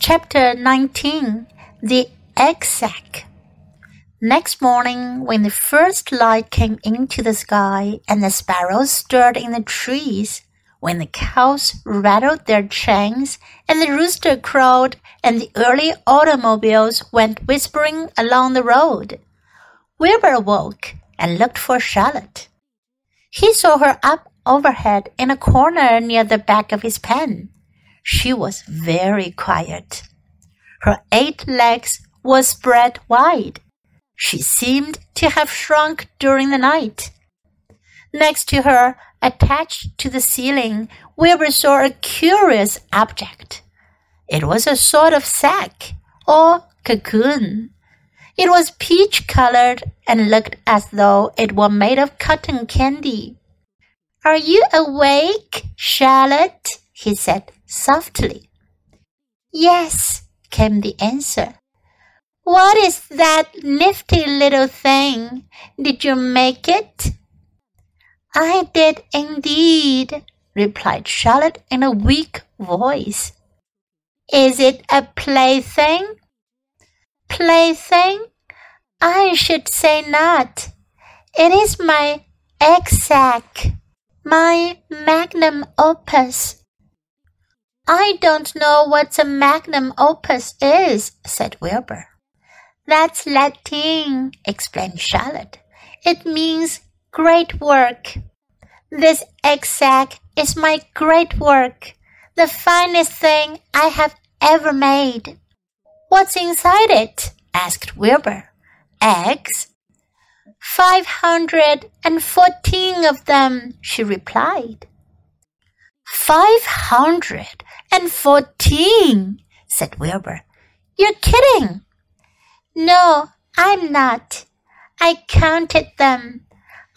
Chapter 19 The Egg Sac. Next morning, when the first light came into the sky and the sparrows stirred in the trees, when the cows rattled their chains and the rooster crowed and the early automobiles went whispering along the road, Wilbur awoke and looked for Charlotte. He saw her up overhead in a corner near the back of his pen. She was very quiet. Her eight legs were spread wide. She seemed to have shrunk during the night. Next to her, attached to the ceiling, Wilbur saw a curious object. It was a sort of sack or cocoon. It was peach colored and looked as though it were made of cotton candy. Are you awake, Charlotte? he said softly. Yes, came the answer. What is that nifty little thing? Did you make it? I did indeed, replied Charlotte in a weak voice. Is it a plaything? Plaything? I should say not. It is my sack, my magnum opus. I don't know what a magnum opus is, said Wilbur. That's Latin, explained Charlotte. It means great work. This egg sac is my great work, the finest thing I have ever made. What's inside it? asked Wilbur. Eggs? Five hundred and fourteen of them, she replied. Five hundred and fourteen, said Wilbur. You're kidding. No, I'm not. I counted them.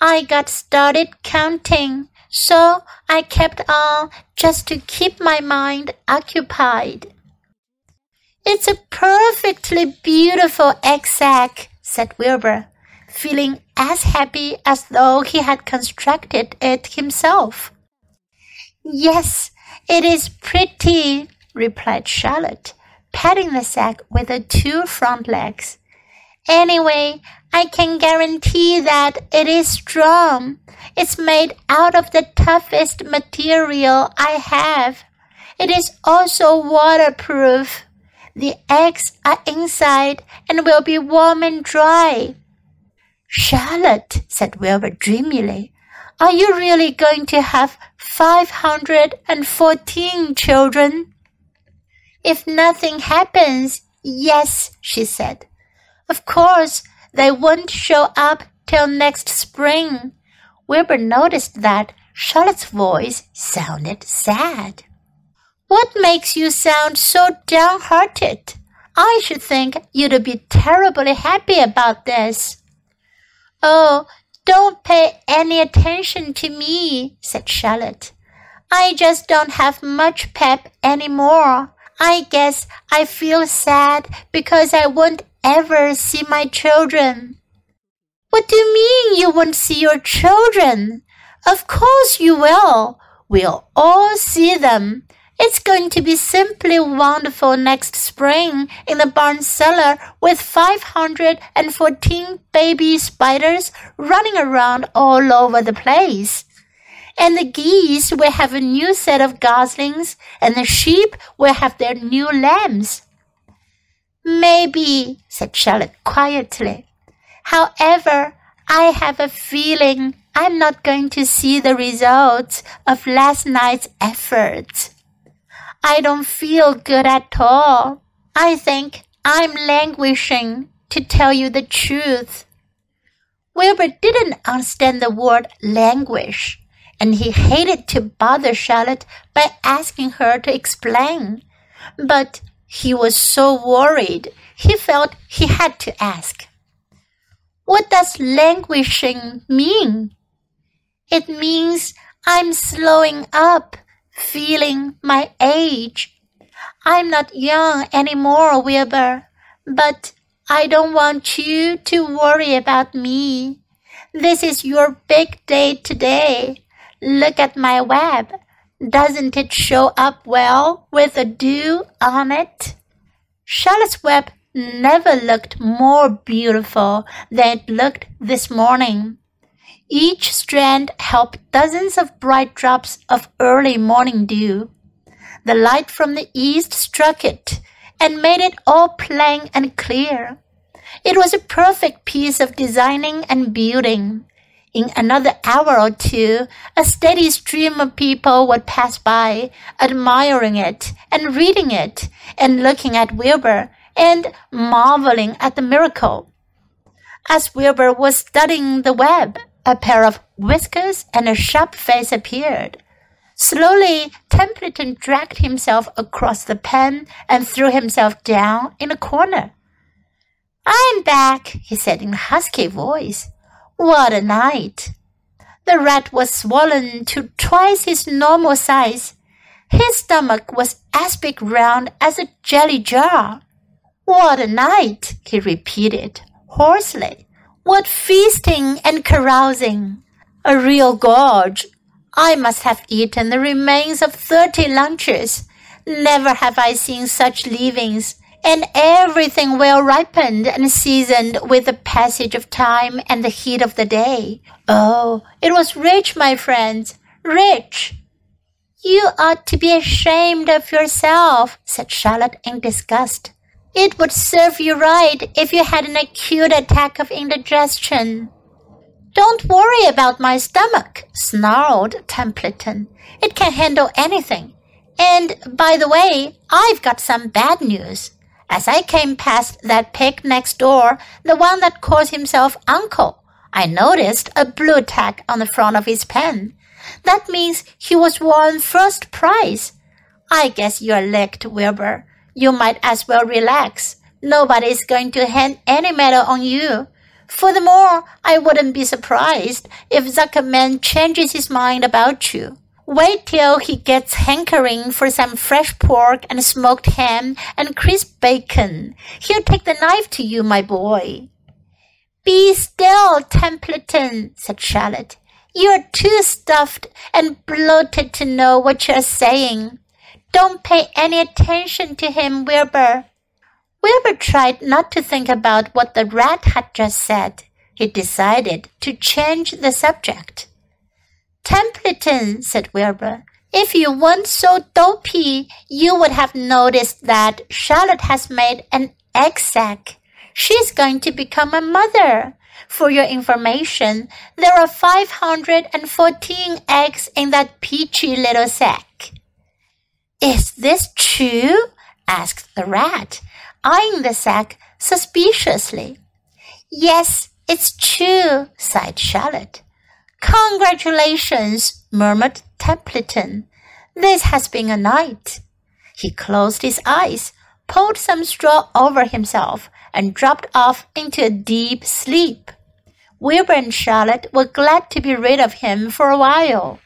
I got started counting, so I kept on just to keep my mind occupied. It's a perfectly beautiful egg sac, said Wilbur, feeling as happy as though he had constructed it himself. Yes, it is pretty, replied Charlotte, patting the sack with her two front legs. Anyway, I can guarantee that it is strong. It's made out of the toughest material I have. It is also waterproof. The eggs are inside and will be warm and dry. Charlotte, said Wilbur dreamily, are you really going to have five hundred and fourteen children? If nothing happens, yes, she said. Of course, they won't show up till next spring. Wilbur noticed that Charlotte's voice sounded sad. What makes you sound so downhearted? I should think you'd be terribly happy about this. Oh, don't pay any attention to me, said Charlotte. I just don't have much pep anymore. I guess I feel sad because I won't ever see my children. What do you mean you won't see your children? Of course you will. We'll all see them. It's going to be simply wonderful next spring in the barn cellar with 514 baby spiders running around all over the place. And the geese will have a new set of goslings, and the sheep will have their new lambs. Maybe, said Charlotte quietly. However, I have a feeling I'm not going to see the results of last night's efforts. I don't feel good at all. I think I'm languishing, to tell you the truth. Wilbur didn't understand the word languish, and he hated to bother Charlotte by asking her to explain. But he was so worried, he felt he had to ask. What does languishing mean? It means I'm slowing up, feeling my age. I'm not young anymore, Wilbur, but I don't want you to worry about me. This is your big day today. Look at my web. Doesn't it show up well with a dew on it? Charlotte's web never looked more beautiful than it looked this morning. Each strand held dozens of bright drops of early morning dew. The light from the east struck it and made it all plain and clear. It was a perfect piece of designing and building. In another hour or two, a steady stream of people would pass by, admiring it and reading it and looking at Wilbur and marveling at the miracle. As Wilbur was studying the web, a pair of whiskers and a sharp face appeared. Slowly, Templeton dragged himself across the pen and threw himself down in a corner. I'm back, he said in a husky voice. What a night! The rat was swollen to twice his normal size. His stomach was as big round as a jelly jar. What a night! he repeated hoarsely. What feasting and carousing! A real gorge. I must have eaten the remains of thirty lunches. Never have I seen such leavings and everything well ripened and seasoned with the passage of time and the heat of the day. Oh, it was rich, my friends, rich. You ought to be ashamed of yourself, said Charlotte in disgust. It would serve you right if you had an acute attack of indigestion. Don't worry about my stomach, snarled Templeton. It can handle anything. And by the way, I've got some bad news. As I came past that pig next door, the one that calls himself Uncle, I noticed a blue tag on the front of his pen. That means he was won first prize. I guess you're licked, Wilbur. You might as well relax. Nobody's going to hand any medal on you. Furthermore, I wouldn't be surprised if Zuckerman changes his mind about you. Wait till he gets hankering for some fresh pork and smoked ham and crisp bacon. He'll take the knife to you, my boy. Be still, Templeton, said Charlotte. You're too stuffed and bloated to know what you're saying. Don't pay any attention to him, Wilbur. Wilbur tried not to think about what the rat had just said. He decided to change the subject. Templeton, said Wilbur, if you weren't so dopey, you would have noticed that Charlotte has made an egg sac. She's going to become a mother. For your information, there are 514 eggs in that peachy little sack. Is this true? asked the rat, eyeing the sack suspiciously. Yes, it's true, sighed Charlotte. Congratulations, murmured Templeton. This has been a night. He closed his eyes, pulled some straw over himself, and dropped off into a deep sleep. Wilbur and Charlotte were glad to be rid of him for a while.